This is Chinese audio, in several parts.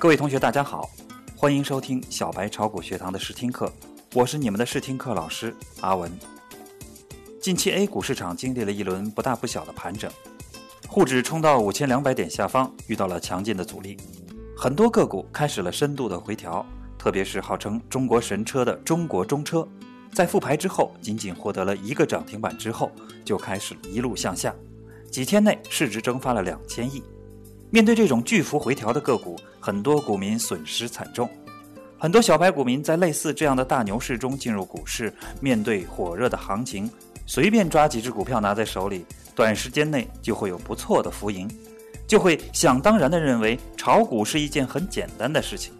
各位同学，大家好，欢迎收听小白炒股学堂的试听课，我是你们的试听课老师阿文。近期 A 股市场经历了一轮不大不小的盘整，沪指冲到五千两百点下方，遇到了强劲的阻力，很多个股开始了深度的回调，特别是号称中国神车的中国中车，在复牌之后，仅仅获得了一个涨停板之后，就开始一路向下，几天内市值蒸发了两千亿。面对这种巨幅回调的个股，很多股民损失惨重。很多小白股民在类似这样的大牛市中进入股市，面对火热的行情，随便抓几只股票拿在手里，短时间内就会有不错的浮盈，就会想当然地认为炒股是一件很简单的事情。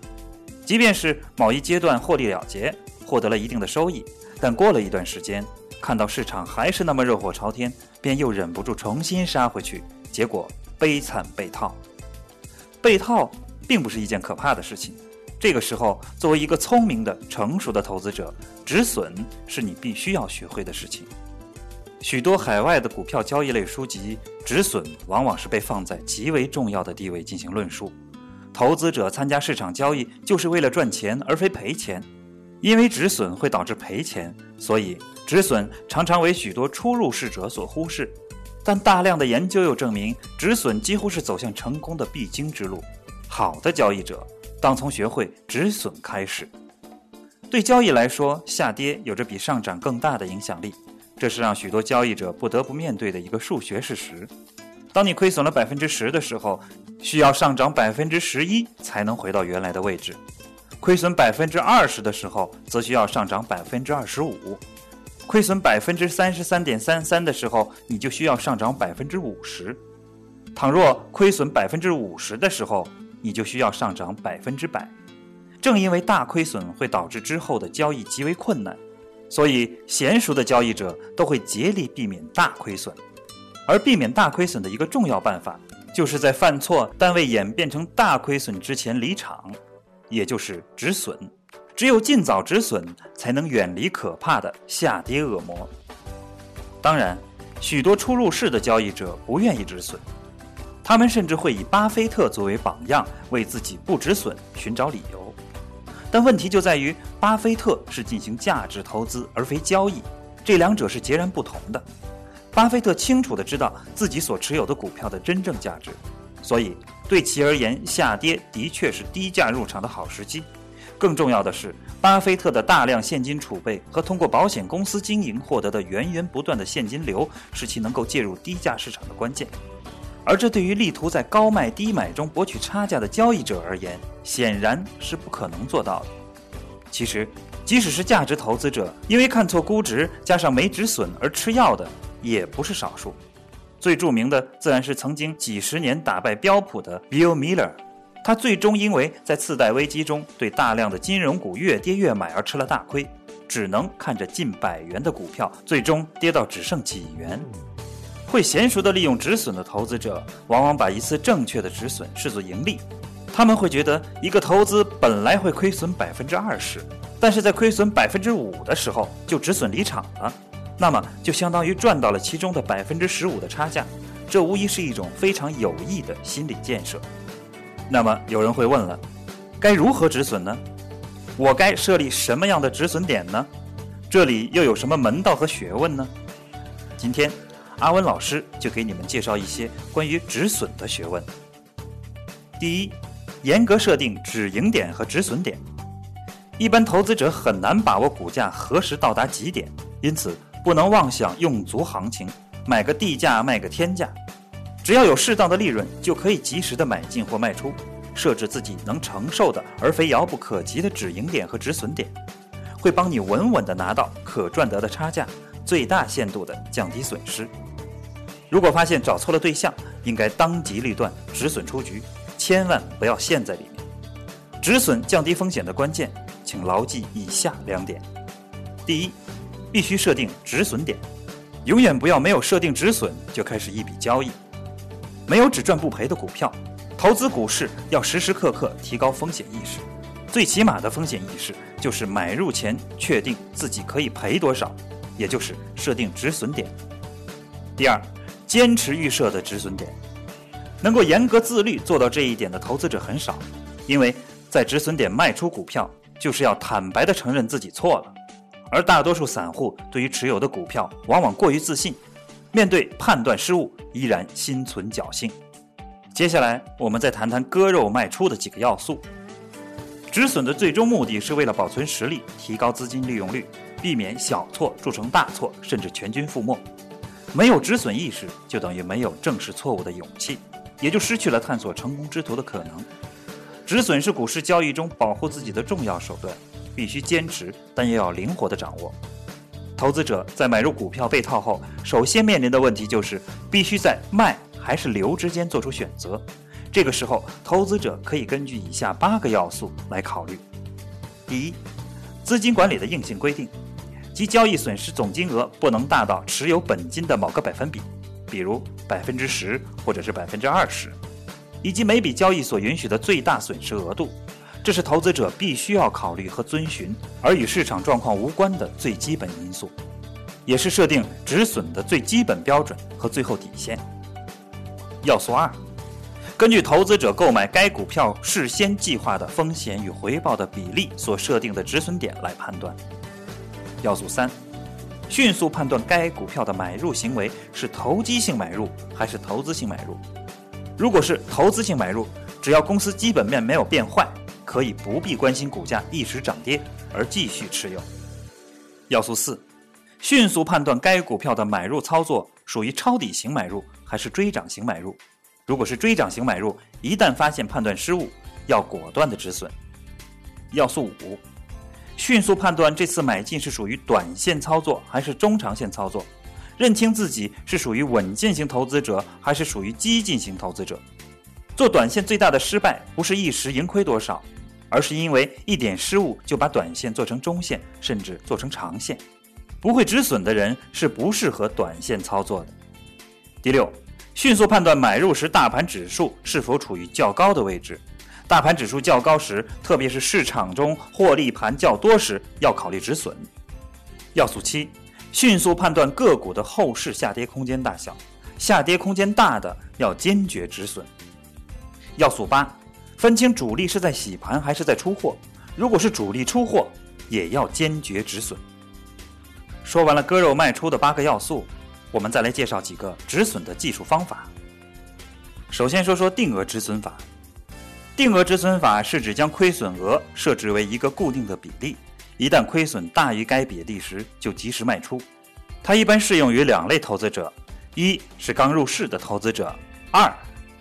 即便是某一阶段获利了结，获得了一定的收益，但过了一段时间，看到市场还是那么热火朝天，便又忍不住重新杀回去，结果。悲惨被套，被套并不是一件可怕的事情。这个时候，作为一个聪明的、成熟的投资者，止损是你必须要学会的事情。许多海外的股票交易类书籍，止损往往是被放在极为重要的地位进行论述。投资者参加市场交易就是为了赚钱，而非赔钱。因为止损会导致赔钱，所以止损常常为许多初入市者所忽视。但大量的研究又证明，止损几乎是走向成功的必经之路。好的交易者当从学会止损开始。对交易来说，下跌有着比上涨更大的影响力，这是让许多交易者不得不面对的一个数学事实。当你亏损了百分之十的时候，需要上涨百分之十一才能回到原来的位置；亏损百分之二十的时候，则需要上涨百分之二十五。亏损百分之三十三点三三的时候，你就需要上涨百分之五十；倘若亏损百分之五十的时候，你就需要上涨百分之百。正因为大亏损会导致之后的交易极为困难，所以娴熟的交易者都会竭力避免大亏损。而避免大亏损的一个重要办法，就是在犯错但未演变成大亏损之前离场，也就是止损。只有尽早止损，才能远离可怕的下跌恶魔。当然，许多初入市的交易者不愿意止损，他们甚至会以巴菲特作为榜样，为自己不止损寻找理由。但问题就在于，巴菲特是进行价值投资而非交易，这两者是截然不同的。巴菲特清楚地知道自己所持有的股票的真正价值，所以对其而言，下跌的确是低价入场的好时机。更重要的是，巴菲特的大量现金储备和通过保险公司经营获得的源源不断的现金流，是其能够介入低价市场的关键。而这对于力图在高卖低买中博取差价的交易者而言，显然是不可能做到的。其实，即使是价值投资者，因为看错估值加上没止损而吃药的，也不是少数。最著名的自然是曾经几十年打败标普的 Bill Miller。他最终因为在次贷危机中对大量的金融股越跌越买而吃了大亏，只能看着近百元的股票最终跌到只剩几元。会娴熟地利用止损的投资者，往往把一次正确的止损视作盈利。他们会觉得，一个投资本来会亏损百分之二十，但是在亏损百分之五的时候就止损离场了，那么就相当于赚到了其中的百分之十五的差价。这无疑是一种非常有益的心理建设。那么有人会问了，该如何止损呢？我该设立什么样的止损点呢？这里又有什么门道和学问呢？今天，阿文老师就给你们介绍一些关于止损的学问。第一，严格设定止盈点和止损点。一般投资者很难把握股价何时到达极点，因此不能妄想用足行情，买个地价卖个天价。只要有适当的利润，就可以及时的买进或卖出，设置自己能承受的，而非遥不可及的止盈点和止损点，会帮你稳稳的拿到可赚得的差价，最大限度的降低损失。如果发现找错了对象，应该当机立断止损出局，千万不要陷在里面。止损降低风险的关键，请牢记以下两点：第一，必须设定止损点，永远不要没有设定止损就开始一笔交易。没有只赚不赔的股票，投资股市要时时刻刻提高风险意识。最起码的风险意识就是买入前确定自己可以赔多少，也就是设定止损点。第二，坚持预设的止损点，能够严格自律做到这一点的投资者很少，因为在止损点卖出股票，就是要坦白地承认自己错了。而大多数散户对于持有的股票往往过于自信，面对判断失误依然心存侥幸。接下来，我们再谈谈割肉卖出的几个要素。止损的最终目的是为了保存实力，提高资金利用率，避免小错铸成大错，甚至全军覆没。没有止损意识，就等于没有正视错误的勇气，也就失去了探索成功之途的可能。止损是股市交易中保护自己的重要手段，必须坚持，但又要灵活地掌握。投资者在买入股票被套后，首先面临的问题就是必须在卖还是留之间做出选择。这个时候，投资者可以根据以下八个要素来考虑：第一，资金管理的硬性规定。即交易损失总金额不能大到持有本金的某个百分比，比如百分之十或者是百分之二十，以及每笔交易所允许的最大损失额度，这是投资者必须要考虑和遵循，而与市场状况无关的最基本因素，也是设定止损的最基本标准和最后底线。要素二，根据投资者购买该股票事先计划的风险与回报的比例所设定的止损点来判断。要素三，迅速判断该股票的买入行为是投机性买入还是投资性买入。如果是投资性买入，只要公司基本面没有变坏，可以不必关心股价一时涨跌而继续持有。要素四，迅速判断该股票的买入操作属于抄底型买入还是追涨型买入。如果是追涨型买入，一旦发现判断失误，要果断的止损。要素五。迅速判断这次买进是属于短线操作还是中长线操作，认清自己是属于稳健型投资者还是属于激进型投资者。做短线最大的失败不是一时盈亏多少，而是因为一点失误就把短线做成中线，甚至做成长线。不会止损的人是不适合短线操作的。第六，迅速判断买入时大盘指数是否处于较高的位置。大盘指数较高时，特别是市场中获利盘较多时，要考虑止损。要素七，迅速判断个股的后市下跌空间大小，下跌空间大的要坚决止损。要素八，分清主力是在洗盘还是在出货，如果是主力出货，也要坚决止损。说完了割肉卖出的八个要素，我们再来介绍几个止损的技术方法。首先说说定额止损法。定额止损法是指将亏损额设置为一个固定的比例，一旦亏损大于该比例时，就及时卖出。它一般适用于两类投资者：一是刚入市的投资者，二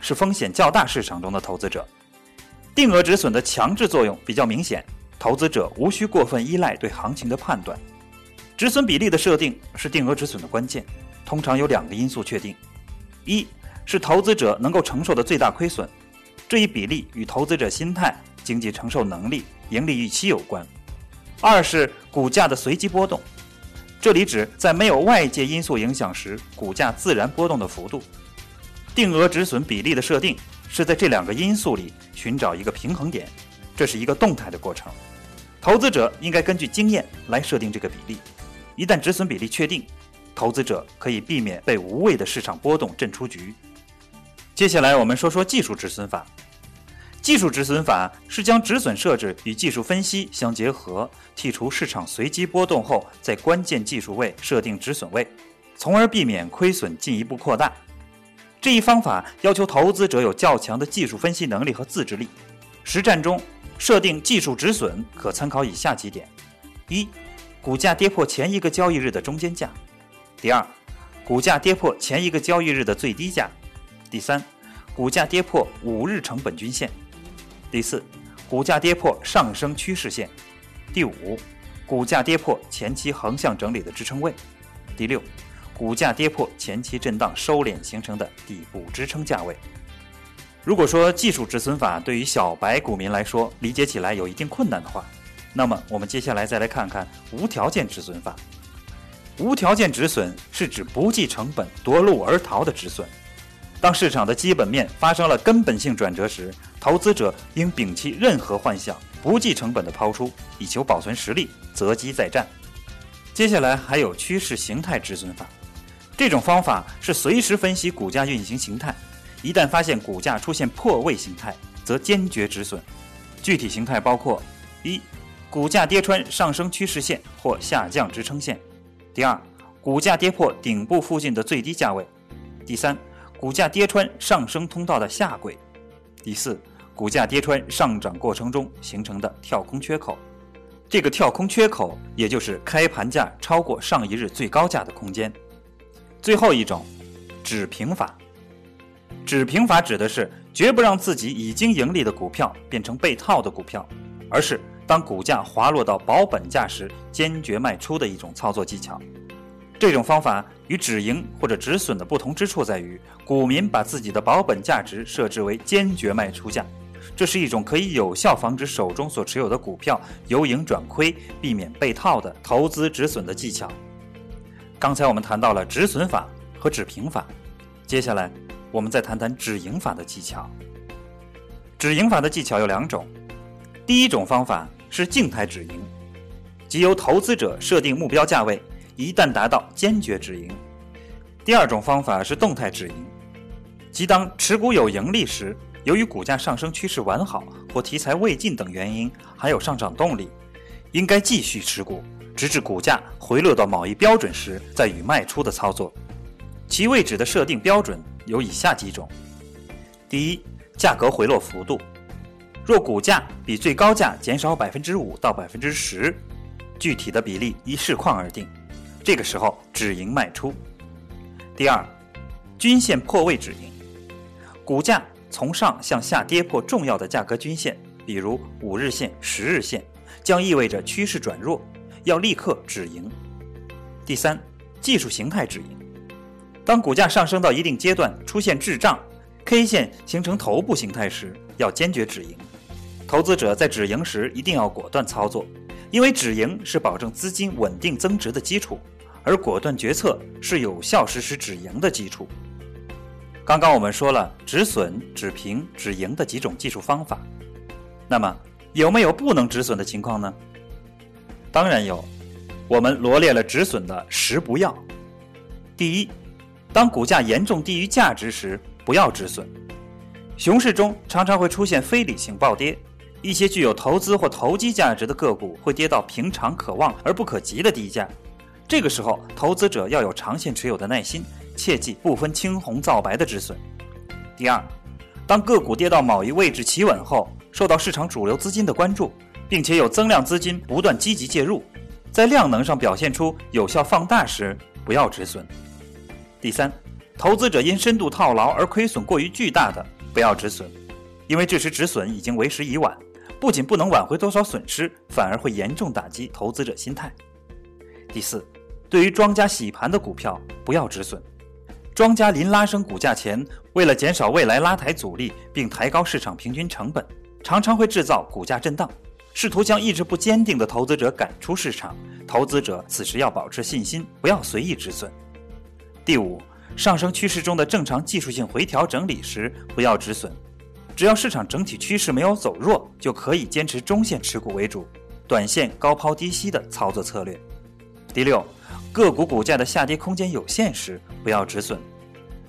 是风险较大市场中的投资者。定额止损的强制作用比较明显，投资者无需过分依赖对行情的判断。止损比例的设定是定额止损的关键，通常有两个因素确定：一是投资者能够承受的最大亏损。这一比例与投资者心态、经济承受能力、盈利预期有关。二是股价的随机波动，这里指在没有外界因素影响时，股价自然波动的幅度。定额止损比例的设定是在这两个因素里寻找一个平衡点，这是一个动态的过程。投资者应该根据经验来设定这个比例。一旦止损比例确定，投资者可以避免被无谓的市场波动震出局。接下来我们说说技术止损法。技术止损法是将止损设置与技术分析相结合，剔除市场随机波动后，在关键技术位设定止损位，从而避免亏损进一步扩大。这一方法要求投资者有较强的技术分析能力和自制力。实战中，设定技术止损可参考以下几点：一、股价跌破前一个交易日的中间价；第二，股价跌破前一个交易日的最低价。第三，股价跌破五日成本均线；第四，股价跌破上升趋势线；第五，股价跌破前期横向整理的支撑位；第六，股价跌破前期震荡收敛形成的底部支撑价位。如果说技术止损法对于小白股民来说理解起来有一定困难的话，那么我们接下来再来看看无条件止损法。无条件止损是指不计成本夺路而逃的止损。当市场的基本面发生了根本性转折时，投资者应摒弃任何幻想，不计成本的抛出，以求保存实力，择机再战。接下来还有趋势形态止损法，这种方法是随时分析股价运行形态，一旦发现股价出现破位形态，则坚决止损。具体形态包括：一、股价跌穿上升趋势线或下降支撑线；第二，股价跌破顶部附近的最低价位；第三，股价跌穿上升通道的下轨；第四，股价跌穿上涨过程中形成的跳空缺口。这个跳空缺口，也就是开盘价超过上一日最高价的空间。最后一种，止平法。止平法指的是绝不让自己已经盈利的股票变成被套的股票，而是当股价滑落到保本价时坚决卖出的一种操作技巧。这种方法与止盈或者止损的不同之处在于，股民把自己的保本价值设置为坚决卖出价。这是一种可以有效防止手中所持有的股票由盈转亏、避免被套的投资止损的技巧。刚才我们谈到了止损法和止平法，接下来我们再谈谈止盈法的技巧。止盈法的技巧有两种，第一种方法是静态止盈，即由投资者设定目标价位，一旦达到坚决止盈；第二种方法是动态止盈，即当持股有盈利时。由于股价上升趋势完好或题材未尽等原因，还有上涨动力，应该继续持股，直至股价回落到某一标准时再予卖出的操作。其位置的设定标准有以下几种：第一，价格回落幅度，若股价比最高价减少百分之五到百分之十，具体的比例依市况而定，这个时候止盈卖出。第二，均线破位止盈，股价。从上向下跌破重要的价格均线，比如五日线、十日线，将意味着趋势转弱，要立刻止盈。第三，技术形态止盈。当股价上升到一定阶段出现滞胀，K 线形成头部形态时，要坚决止盈。投资者在止盈时一定要果断操作，因为止盈是保证资金稳定增值的基础，而果断决策是有效实施止盈的基础。刚刚我们说了止损、止平、止盈的几种技术方法，那么有没有不能止损的情况呢？当然有，我们罗列了止损的十不要。第一，当股价严重低于价值时，不要止损。熊市中常常会出现非理性暴跌，一些具有投资或投机价值的个股会跌到平常可望而不可及的低价，这个时候投资者要有长线持有的耐心。切记不分青红皂白的止损。第二，当个股跌到某一位置企稳后，受到市场主流资金的关注，并且有增量资金不断积极介入，在量能上表现出有效放大时，不要止损。第三，投资者因深度套牢而亏损过于巨大的，不要止损，因为这时止损已经为时已晚，不仅不能挽回多少损失，反而会严重打击投资者心态。第四，对于庄家洗盘的股票，不要止损。庄家临拉升股价前，为了减少未来拉抬阻力并抬高市场平均成本，常常会制造股价震荡，试图将意志不坚定的投资者赶出市场。投资者此时要保持信心，不要随意止损。第五，上升趋势中的正常技术性回调整理时，不要止损。只要市场整体趋势没有走弱，就可以坚持中线持股为主，短线高抛低吸的操作策略。第六。个股股价的下跌空间有限时，不要止损。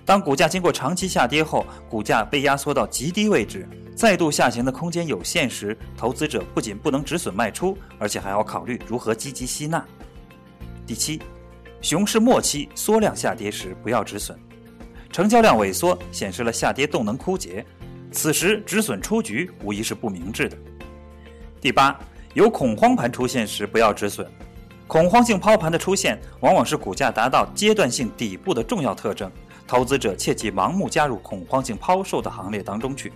当股价经过长期下跌后，股价被压缩到极低位置，再度下行的空间有限时，投资者不仅不能止损卖出，而且还要考虑如何积极吸纳。第七，熊市末期缩量下跌时，不要止损。成交量萎缩显示了下跌动能枯竭，此时止损出局无疑是不明智的。第八，有恐慌盘出现时，不要止损。恐慌性抛盘的出现，往往是股价达到阶段性底部的重要特征。投资者切忌盲目加入恐慌性抛售的行列当中去。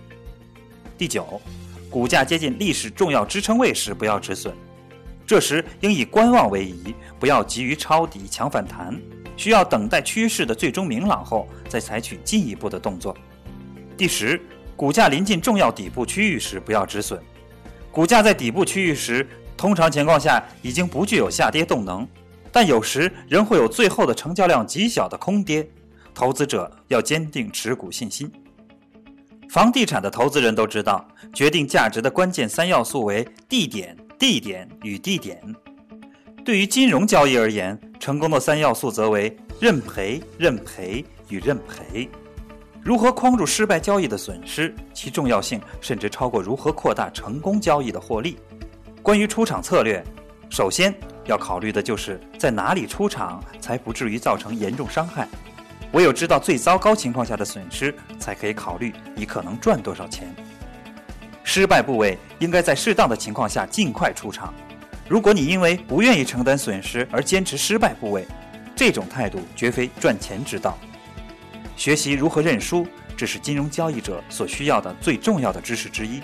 第九，股价接近历史重要支撑位时，不要止损，这时应以观望为宜，不要急于抄底抢反弹，需要等待趋势的最终明朗后再采取进一步的动作。第十，股价临近重要底部区域时，不要止损，股价在底部区域时。通常情况下已经不具有下跌动能，但有时仍会有最后的成交量极小的空跌，投资者要坚定持股信心。房地产的投资人都知道，决定价值的关键三要素为地点、地点与地点。对于金融交易而言，成功的三要素则为认赔、认赔与认赔。如何框住失败交易的损失，其重要性甚至超过如何扩大成功交易的获利。关于出场策略，首先要考虑的就是在哪里出场才不至于造成严重伤害。唯有知道最糟糕情况下的损失，才可以考虑你可能赚多少钱。失败部位应该在适当的情况下尽快出场。如果你因为不愿意承担损失而坚持失败部位，这种态度绝非赚钱之道。学习如何认输，这是金融交易者所需要的最重要的知识之一。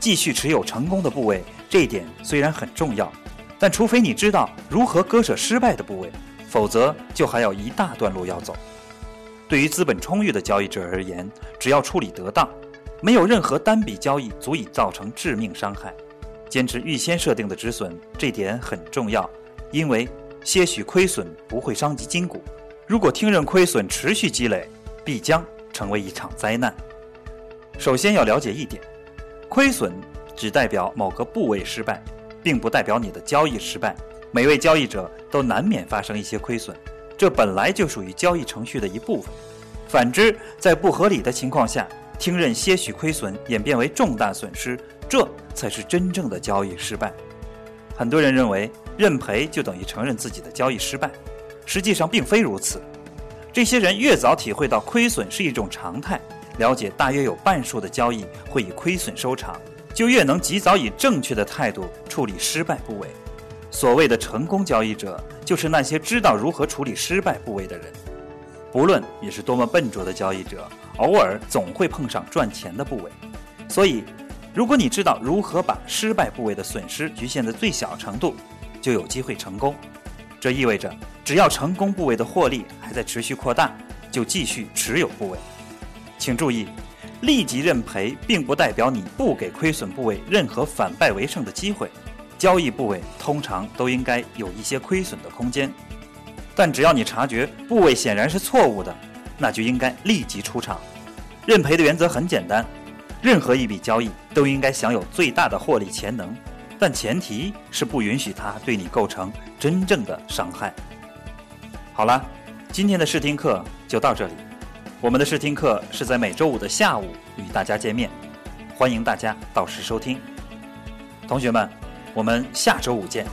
继续持有成功的部位，这一点虽然很重要，但除非你知道如何割舍失败的部位，否则就还有一大段路要走。对于资本充裕的交易者而言，只要处理得当，没有任何单笔交易足以造成致命伤害。坚持预先设定的止损，这点很重要，因为些许亏损不会伤及筋骨。如果听任亏损持续积累，必将成为一场灾难。首先要了解一点，亏损只代表某个部位失败，并不代表你的交易失败。每位交易者都难免发生一些亏损，这本来就属于交易程序的一部分。反之，在不合理的情况下，听任些许亏损演变为重大损失，这才是真正的交易失败。很多人认为认赔就等于承认自己的交易失败。实际上并非如此，这些人越早体会到亏损是一种常态，了解大约有半数的交易会以亏损收场，就越能及早以正确的态度处理失败部位。所谓的成功交易者，就是那些知道如何处理失败部位的人。不论你是多么笨拙的交易者，偶尔总会碰上赚钱的部位。所以，如果你知道如何把失败部位的损失局限在最小程度，就有机会成功。这意味着，只要成功部位的获利还在持续扩大，就继续持有部位。请注意，立即认赔并不代表你不给亏损部位任何反败为胜的机会。交易部位通常都应该有一些亏损的空间，但只要你察觉部位显然是错误的，那就应该立即出场。认赔的原则很简单，任何一笔交易都应该享有最大的获利潜能。但前提是不允许它对你构成真正的伤害。好了，今天的试听课就到这里。我们的试听课是在每周五的下午与大家见面，欢迎大家到时收听。同学们，我们下周五见。